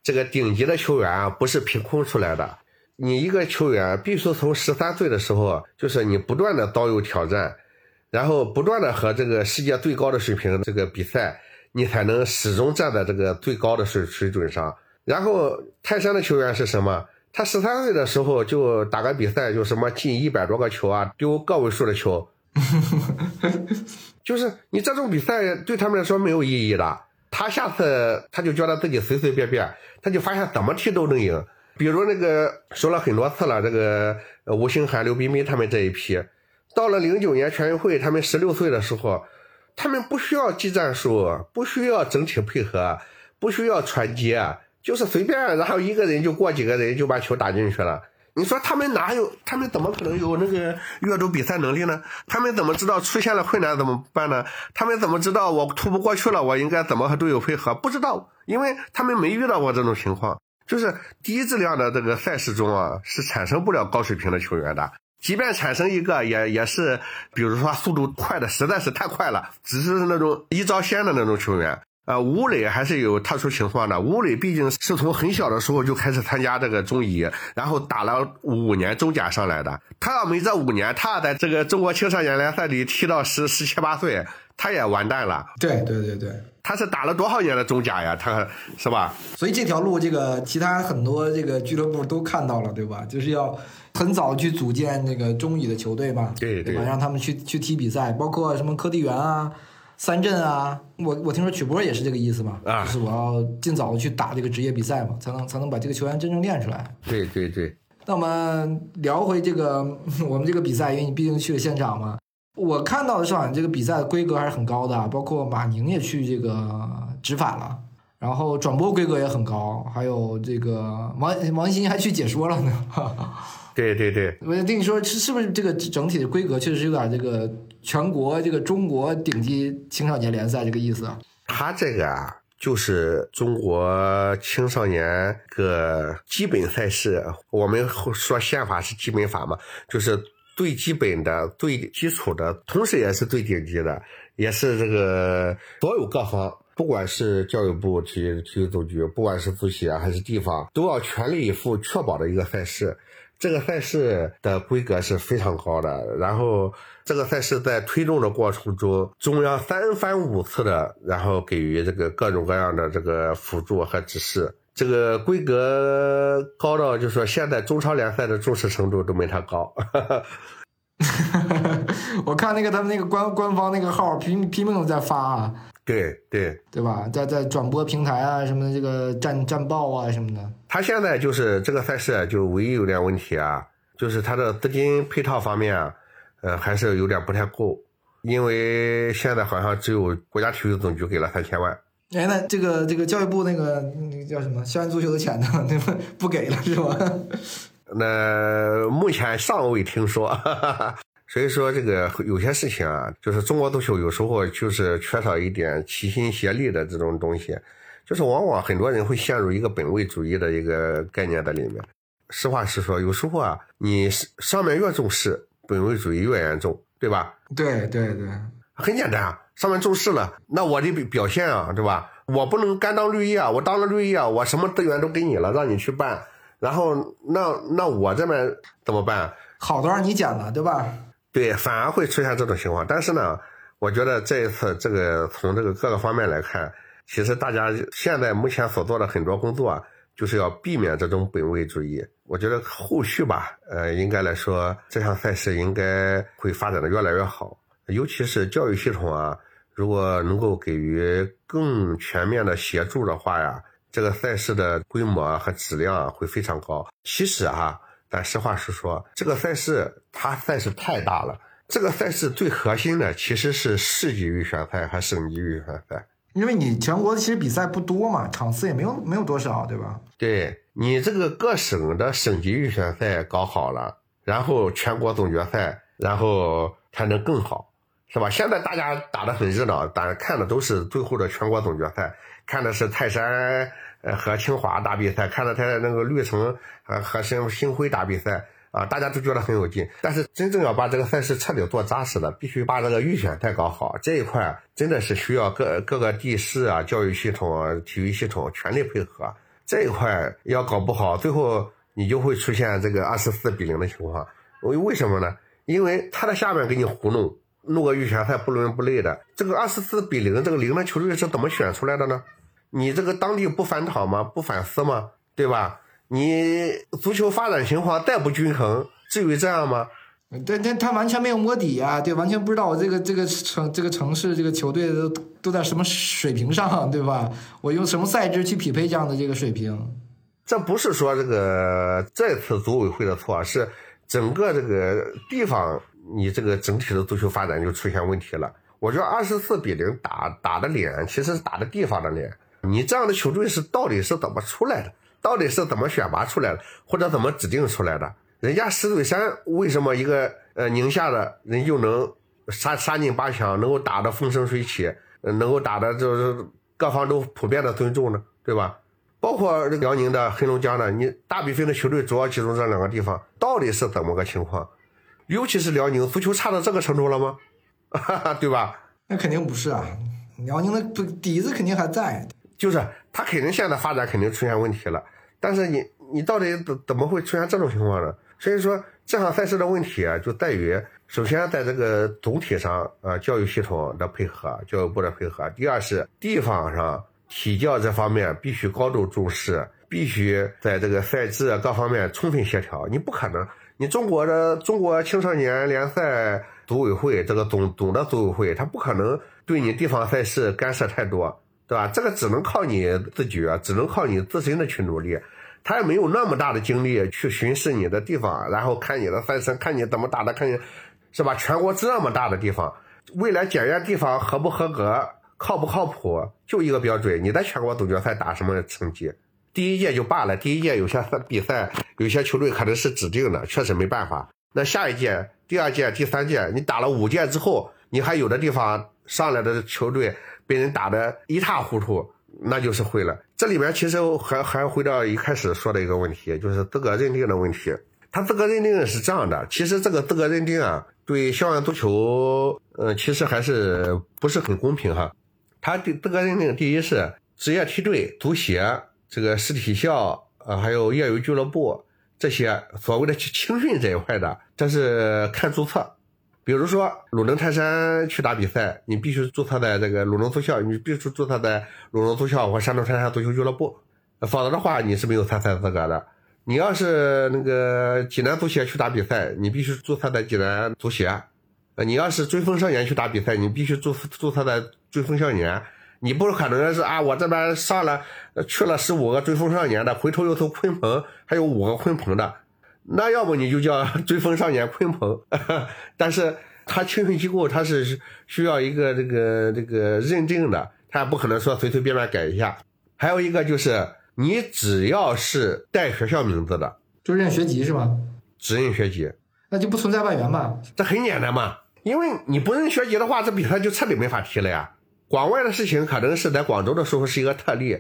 这个顶级的球员啊，不是凭空出来的。你一个球员必须从十三岁的时候，就是你不断的遭遇挑战，然后不断的和这个世界最高的水平这个比赛，你才能始终站在这个最高的水水准上。然后泰山的球员是什么？他十三岁的时候就打个比赛，就什么进一百多个球啊，丢个位数的球，就是你这种比赛对他们来说没有意义的。他下次他就觉得自己随随便便，他就发现怎么踢都能赢。比如那个说了很多次了，这个吴兴涵、刘彬彬他们这一批，到了零九年全运会，他们十六岁的时候，他们不需要技战术，不需要整体配合，不需要传接，就是随便，然后一个人就过几个人就把球打进去了。你说他们哪有？他们怎么可能有那个阅读比赛能力呢？他们怎么知道出现了困难怎么办呢？他们怎么知道我突不过去了，我应该怎么和队友配合？不知道，因为他们没遇到过这种情况。就是低质量的这个赛事中啊，是产生不了高水平的球员的。即便产生一个，也也是，比如说速度快的实在是太快了，只是那种一招鲜的那种球员。呃，吴磊还是有特殊情况的。吴磊毕竟是从很小的时候就开始参加这个中乙，然后打了五年中甲上来的。他要没这五年，他在这个中国青少年联赛里踢到十十七八岁，他也完蛋了。对对对对，他是打了多少年的中甲呀？他是吧？所以这条路，这个其他很多这个俱乐部都看到了，对吧？就是要很早去组建那个中乙的球队嘛，对对吧？让他们去去踢比赛，包括什么科地园啊。三镇啊，我我听说曲波也是这个意思嘛，就是我要尽早的去打这个职业比赛嘛，才能才能把这个球员真正练出来。对对对。那我们聊回这个 我们这个比赛，因为你毕竟去了现场嘛，我看到的是好像这个比赛的规格还是很高的，包括马宁也去这个执法了，然后转播规格也很高，还有这个王王鑫还去解说了呢。对对对，我跟你说是是不是这个整体的规格确实有点这个全国这个中国顶级青少年联赛这个意思啊？他这个啊，就是中国青少年个基本赛事，我们说宪法是基本法嘛，就是最基本的、最基础的，同时也是最顶级的，也是这个所有各方，不管是教育部体育体育总局，不管是足协还是地方，都要全力以赴确保的一个赛事。这个赛事的规格是非常高的，然后这个赛事在推动的过程中，中央三番五次的，然后给予这个各种各样的这个辅助和指示，这个规格高到就说现在中超联赛的重视程度都没它高。我看那个他们那个官官方那个号拼拼命的在发啊。对对对吧？在在转播平台啊，什么这个战战报啊什么的。他现在就是这个赛事，就唯一有点问题啊，就是他的资金配套方面，呃，还是有点不太够，因为现在好像只有国家体育总局给了三千万。哎，那这个这个教育部那个那个叫什么校园足球的钱呢？那不不给了是吧？那目前尚未听说。所以说，这个有些事情啊，就是中国足球有时候就是缺少一点齐心协力的这种东西，就是往往很多人会陷入一个本位主义的一个概念在里面。实话实说，有时候啊，你上面越重视，本位主义越严重，对吧？对对对，很简单啊，上面重视了，那我的表现啊，对吧？我不能甘当绿叶啊，我当了绿叶，我什么资源都给你了，让你去办，然后那那我这边怎么办？好都让你捡了，对吧？对，反而会出现这种情况。但是呢，我觉得这一次这个从这个各个方面来看，其实大家现在目前所做的很多工作，就是要避免这种本位主义。我觉得后续吧，呃，应该来说，这项赛事应该会发展的越来越好。尤其是教育系统啊，如果能够给予更全面的协助的话呀，这个赛事的规模和质量会非常高。其实哈。但实话实说，这个赛事它赛事太大了。这个赛事最核心的其实是市级预选赛和省级预选赛，因为你全国其实比赛不多嘛，场次也没有没有多少，对吧？对你这个各省的省级预选赛搞好了，然后全国总决赛，然后才能更好，是吧？现在大家打得很热闹，大家看的都是最后的全国总决赛，看的是泰山。和清华打比赛，看到他那个绿城呃和星星辉打比赛啊，大家都觉得很有劲。但是真正要把这个赛事彻底做扎实的，必须把这个预选赛搞好。这一块真的是需要各各个地市啊、教育系统、体育系统全力配合。这一块要搞不好，最后你就会出现这个二十四比零的情况。为为什么呢？因为他在下面给你糊弄，弄个预选赛不伦不类的。这个二十四比零，这个零的球队是怎么选出来的呢？你这个当地不反讨吗？不反思吗？对吧？你足球发展情况再不均衡，至于这样吗？对，他他完全没有摸底啊，对，完全不知道我这个这个城这个城市这个球队都都在什么水平上，对吧？我用什么赛制去匹配这样的这个水平？这不是说这个这次组委会的错，是整个这个地方你这个整体的足球发展就出现问题了。我觉得二十四比零打打的脸，其实是打的地方的脸。你这样的球队是到底是怎么出来的？到底是怎么选拔出来的，或者怎么指定出来的？人家石嘴山为什么一个呃宁夏的人就能杀杀进八强，能够打得风生水起，能够打得就是各方都普遍的尊重呢？对吧？包括辽宁的、黑龙江的，你大比分的球队主要集中这两个地方，到底是怎么个情况？尤其是辽宁足球差到这个程度了吗？哈 哈对吧？那肯定不是啊。辽宁的底子肯定还在。就是他肯定现在发展肯定出现问题了，但是你你到底怎怎么会出现这种情况呢？所以说这项赛事的问题啊，就在于首先在这个总体上啊，教育系统的配合，教育部的配合；第二是地方上体教这方面必须高度重视，必须在这个赛制各方面充分协调。你不可能，你中国的中国青少年联赛组委会这个总总的组委会，他不可能对你地方赛事干涉太多。对吧？这个只能靠你自觉，只能靠你自身的去努力。他也没有那么大的精力去巡视你的地方，然后看你的赛事，看你怎么打的，看你是吧？全国这么大的地方，未来检验地方合不合格、靠不靠谱，就一个标准：你在全国总决赛打什么成绩？第一届就罢了，第一届有些 比赛，有些球队可能是指定的，确实没办法。那下一届、第二届、第三届，你打了五届之后，你还有的地方上来的球队。被人打得一塌糊涂，那就是会了。这里面其实还还回到一开始说的一个问题，就是资格认定的问题。他资格认定是这样的，其实这个资格认定啊，对校园足球，嗯，其实还是不是很公平哈。他的资格认定，第一是职业梯队、足协、这个市体校啊，还有业余俱乐部这些所谓的青训这一块的，这是看注册。比如说鲁能泰山去打比赛，你必须注册在这个鲁能足校，你必须注册在鲁能足校或山东泰山足球俱乐部，否则的话你是没有参赛资格的。你要是那个济南足协去打比赛，你必须注册在济南足协。呃，你要是追风少年去打比赛，你必须注注册在追风少年。你不可能是啊，我这边上了去了十五个追风少年的，回头又从鲲鹏还有五个鲲鹏的。那要不你就叫 追风少年 鲲鹏，但是他青训机构他是需要一个这个这个认证的，他不可能说随随便便改一下。还有一个就是你只要是带学校名字的，就认学籍是吧？只认学籍，那就不存在外援嘛？这很简单嘛，因为你不认学籍的话，这比赛就彻底没法踢了呀。广外的事情可能是在广州的时候是一个特例，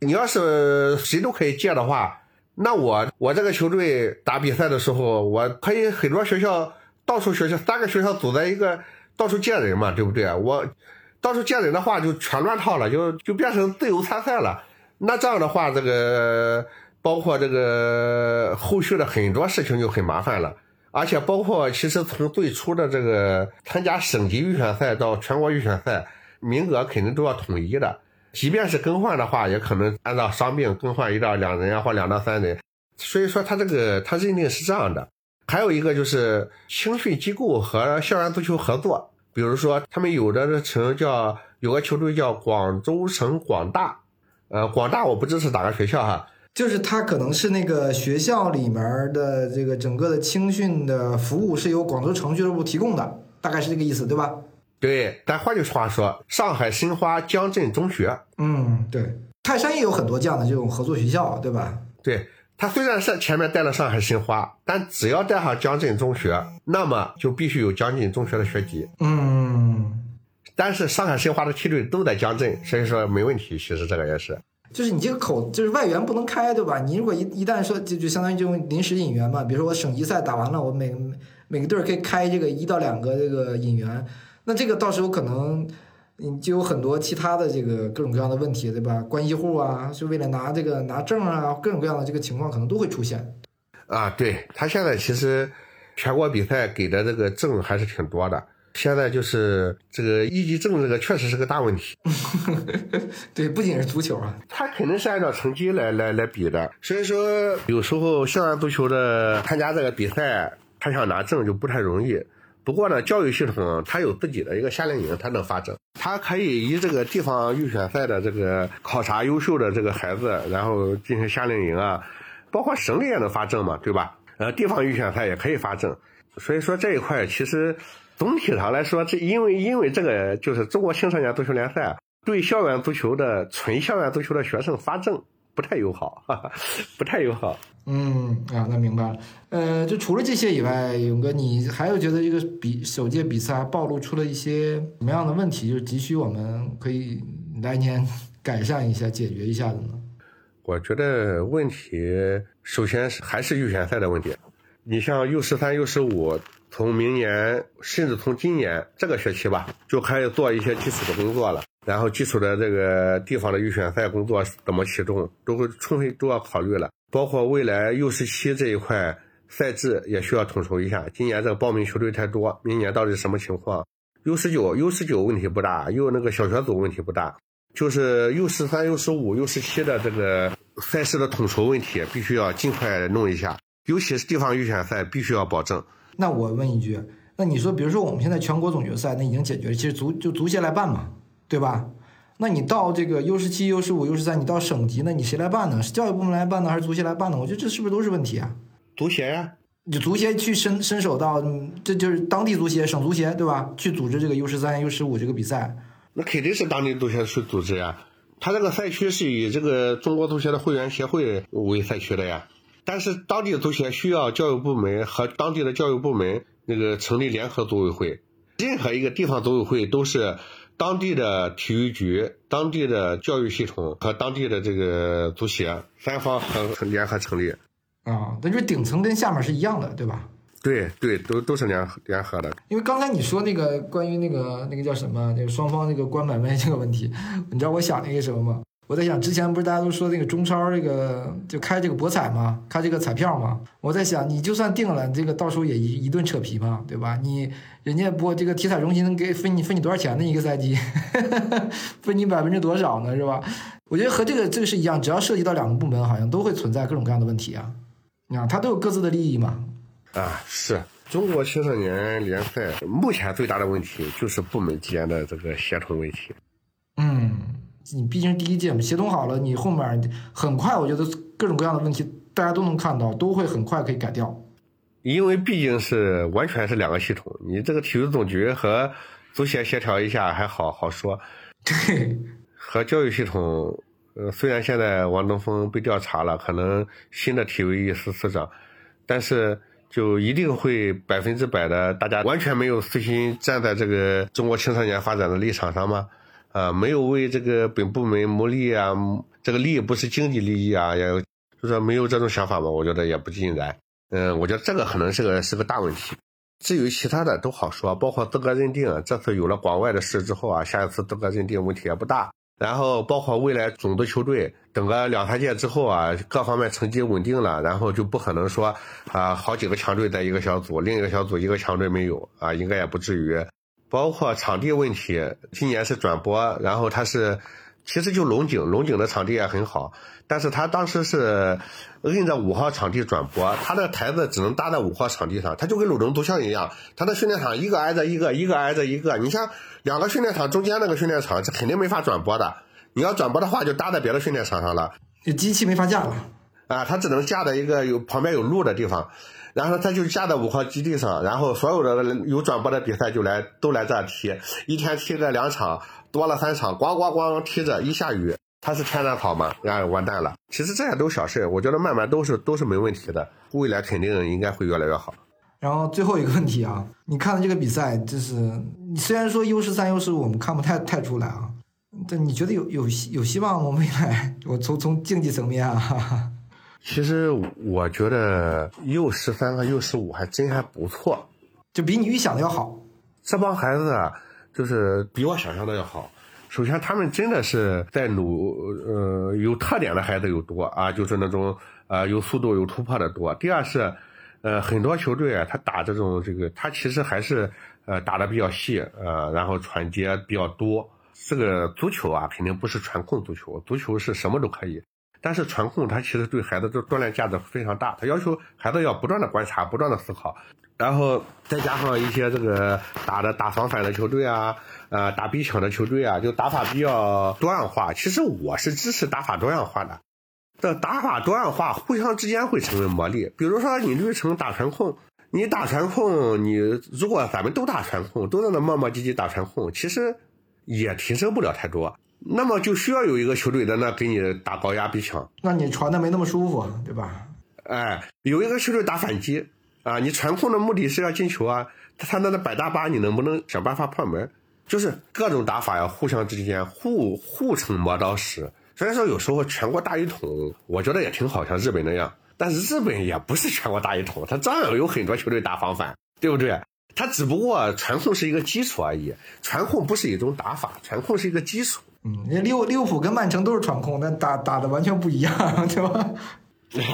你要是谁都可以借的话。那我我这个球队打比赛的时候，我可以很多学校到处学校三个学校组在一个到处见人嘛，对不对？我到处见人的话就全乱套了，就就变成自由参赛了。那这样的话，这个包括这个后续的很多事情就很麻烦了，而且包括其实从最初的这个参加省级预选赛到全国预选赛，名额肯定都要统一的。即便是更换的话，也可能按照伤病更换一到两人啊，或两到三人。所以说，他这个他认定是这样的。还有一个就是青训机构和校园足球合作，比如说他们有的成叫有个球队叫广州城广大，呃，广大我不知是哪个学校哈，就是他可能是那个学校里面的这个整个的青训的服务是由广州城俱乐部提供的，大概是这个意思，对吧？对，但换句话说，上海申花江镇中学，嗯，对，泰山也有很多这样的这种合作学校，对吧？对，他虽然是前面带了上海申花，但只要带上江镇中学，那么就必须有江镇中学的学籍。嗯，但是上海申花的梯队都在江镇，所以说没问题。其实这个也是，就是你这个口就是外援不能开，对吧？你如果一一旦说就就相当于这种临时引援嘛，比如说我省级赛打完了，我每每个队可以开这个一到两个这个引援。那这个到时候可能，你就有很多其他的这个各种各样的问题，对吧？关系户啊，是为了拿这个拿证啊，各种各样的这个情况可能都会出现。啊，对他现在其实全国比赛给的这个证还是挺多的，现在就是这个一级证这个确实是个大问题。对，不仅是足球啊，他肯定是按照成绩来来来比的，所以说有时候校园足球的参加这个比赛，他想拿证就不太容易。不过呢，教育系统它有自己的一个夏令营，它能发证，它可以以这个地方预选赛的这个考察优秀的这个孩子，然后进行夏令营啊，包括省里也能发证嘛，对吧？呃，地方预选赛也可以发证，所以说这一块其实总体上来说，这因为因为这个就是中国青少年足球联赛对校园足球的纯校园足球的学生发证。不太友好，哈哈，不太友好。嗯啊，那明白了。呃，就除了这些以外，勇哥，你还有觉得这个比首届比赛暴露出了一些什么样的问题，就是急需我们可以来年改善一下、解决一下的呢？我觉得问题首先是还是预选赛的问题。你像 U 十三、U 十五，从明年甚至从今年这个学期吧，就开始做一些基础的工作了。然后基础的这个地方的预选赛工作怎么启动，都会充分都要考虑了。包括未来 U 十七这一块赛制也需要统筹一下。今年这个报名球队太多，明年到底什么情况？U 十九、U 十九问题不大又那个小学组问题不大，就是 U 十三、U 十五、U 十七的这个赛事的统筹问题，必须要尽快弄一下。尤其是地方预选赛，必须要保证。那我问一句，那你说，比如说我们现在全国总决赛，那已经解决了，其实足就足协来办嘛，对吧？那你到这个 U 十七、U 十五、U 十三，你到省级，那你谁来办呢？是教育部门来办呢，还是足协来办呢？我觉得这是不是都是问题啊？足协呀，你足协去伸伸手到，这就是当地足协、省足协，对吧？去组织这个 U 十三、U 十五这个比赛。那肯定是当地足协去组织呀。他这个赛区是以这个中国足协的会员协会为赛区的呀。但是当地足协需要教育部门和当地的教育部门那个成立联合组委会，任何一个地方组委会都是当地的体育局、当地的教育系统和当地的这个足协三方合联合成立。啊，那就是顶层跟下面是一样的，对吧？对对，都都是联联合的。因为刚才你说那个关于那个那个叫什么，那个双方那个关买卖这个问题，你知道我想那个什么吗？我在想，之前不是大家都说那个中超这个就开这个博彩嘛，开这个彩票嘛。我在想，你就算定了，这个到时候也一一顿扯皮嘛，对吧？你人家播这个体彩中心能给分你分你多少钱呢？一个赛季，分你百分之多少呢？是吧？我觉得和这个这个是一样，只要涉及到两个部门，好像都会存在各种各样的问题啊。你看，它都有各自的利益嘛。啊，是中国青少年联赛目前最大的问题就是部门之间的这个协同问题。嗯。你毕竟第一届嘛，协同好了，你后面很快，我觉得各种各样的问题大家都能看到，都会很快可以改掉。因为毕竟是完全是两个系统，你这个体育总局和足协协调一下还好好说。对。和教育系统，呃，虽然现在王登峰被调查了，可能新的体育司司长，但是就一定会百分之百的，大家完全没有私心站在这个中国青少年发展的立场上吗？啊，没有为这个本部门谋利啊，这个利不是经济利益啊，也就说没有这种想法嘛，我觉得也不尽然。嗯，我觉得这个可能是个是个大问题。至于其他的都好说，包括资格认定，这次有了广外的事之后啊，下一次资格认定问题也不大。然后包括未来种子球队，等个两三届之后啊，各方面成绩稳定了，然后就不可能说啊，好几个强队在一个小组，另一个小组一个强队没有啊，应该也不至于。包括场地问题，今年是转播，然后他是，其实就龙井，龙井的场地也很好，但是他当时是摁着五号场地转播，他的台子只能搭在五号场地上，他就跟鲁能足校一样，他的训练场一个挨着一个，一个挨着一个，你像两个训练场中间那个训练场，这肯定没法转播的，你要转播的话就搭在别的训练场上了，机器没法架了，啊，他只能架在一个有旁边有路的地方。然后他就架在五号基地上，然后所有的有转播的比赛就来都来这踢，一天踢个两场，多了三场，咣咣咣踢着，一下雨，他是天然好嘛，然后完蛋了。其实这些都小事，我觉得慢慢都是都是没问题的，未来肯定应该会越来越好。然后最后一个问题啊，你看这个比赛，就是你虽然说 U 十三、U 十五我们看不太太出来啊，但你觉得有有有希望吗？未来我从从竞技层面啊。哈哈其实我觉得 U 十三和 U 十五还真还不错，就比你预想的要好。这帮孩子啊，就是比我想象的要好。首先，他们真的是在努，呃，有特点的孩子有多啊，就是那种呃有速度、有突破的多。第二是，呃，很多球队啊，他打这种这个，他其实还是呃打的比较细，呃，然后传接比较多。这个足球啊，肯定不是传控足球，足球是什么都可以。但是传控它其实对孩子的锻炼价值非常大，它要求孩子要不断的观察，不断的思考，然后 再加上一些这个打的打防反的球队啊，呃打逼抢的球队啊，就打法比较多样化。其实我是支持打法多样化的，这打法多样化互相之间会成为魔力。比如说你绿城打传控，你打传控，你如果咱们都打传控，都在那磨磨唧唧打传控，其实也提升不了太多。那么就需要有一个球队在那给你打高压逼抢，那你传的没那么舒服，对吧？哎，有一个球队打反击啊，你传控的目的是要进球啊，他那那摆大巴，你能不能想办法破门？就是各种打法呀，互相之间互互成磨刀石。虽然说有时候全国大一统，我觉得也挺好，像日本那样，但是日本也不是全国大一统，他照样有很多球队打防反，对不对？他只不过传控是一个基础而已，传控不是一种打法，传控是一个基础。嗯，那利物利物浦跟曼城都是传控，但打打的完全不一样，对吧？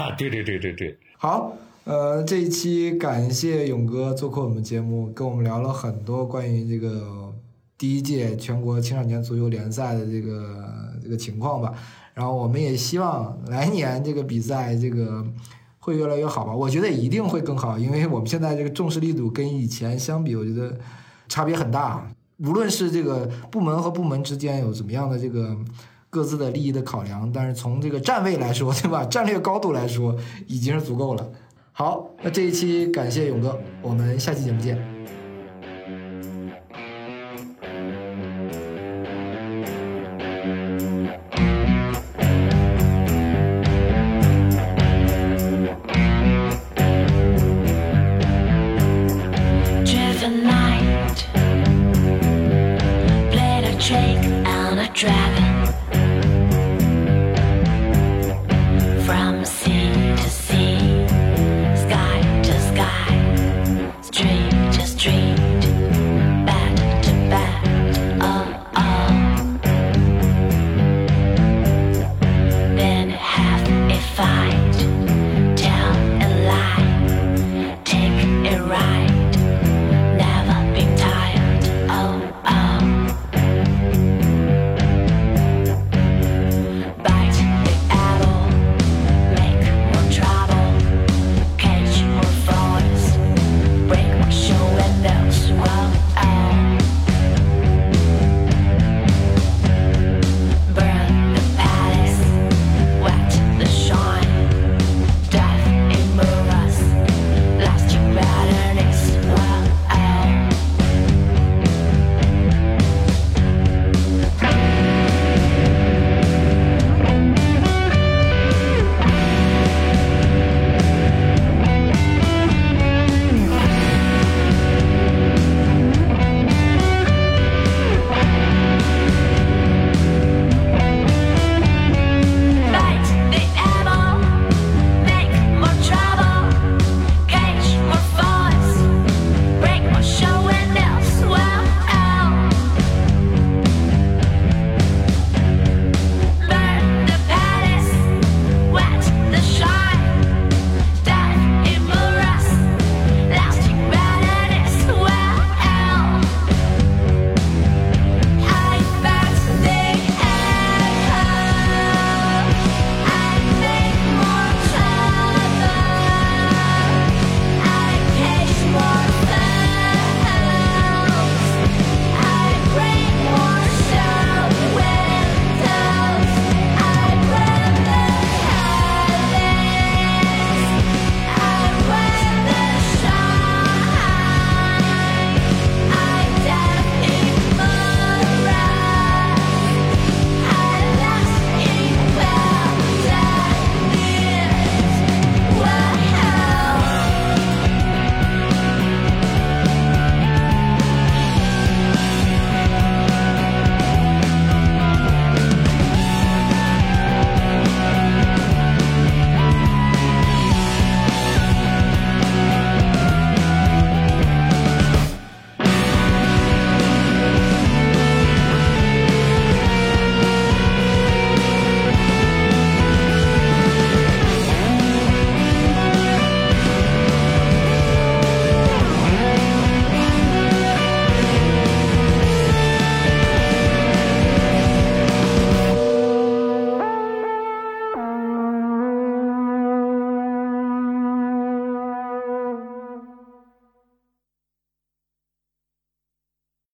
啊，对对对对对。好，呃，这一期感谢勇哥做客我们节目，跟我们聊了很多关于这个第一届全国青少年足球联赛的这个这个情况吧。然后我们也希望来年这个比赛这个会越来越好吧。我觉得一定会更好，因为我们现在这个重视力度跟以前相比，我觉得差别很大。无论是这个部门和部门之间有怎么样的这个各自的利益的考量，但是从这个站位来说，对吧？战略高度来说，已经是足够了。好，那这一期感谢勇哥，我们下期节目见。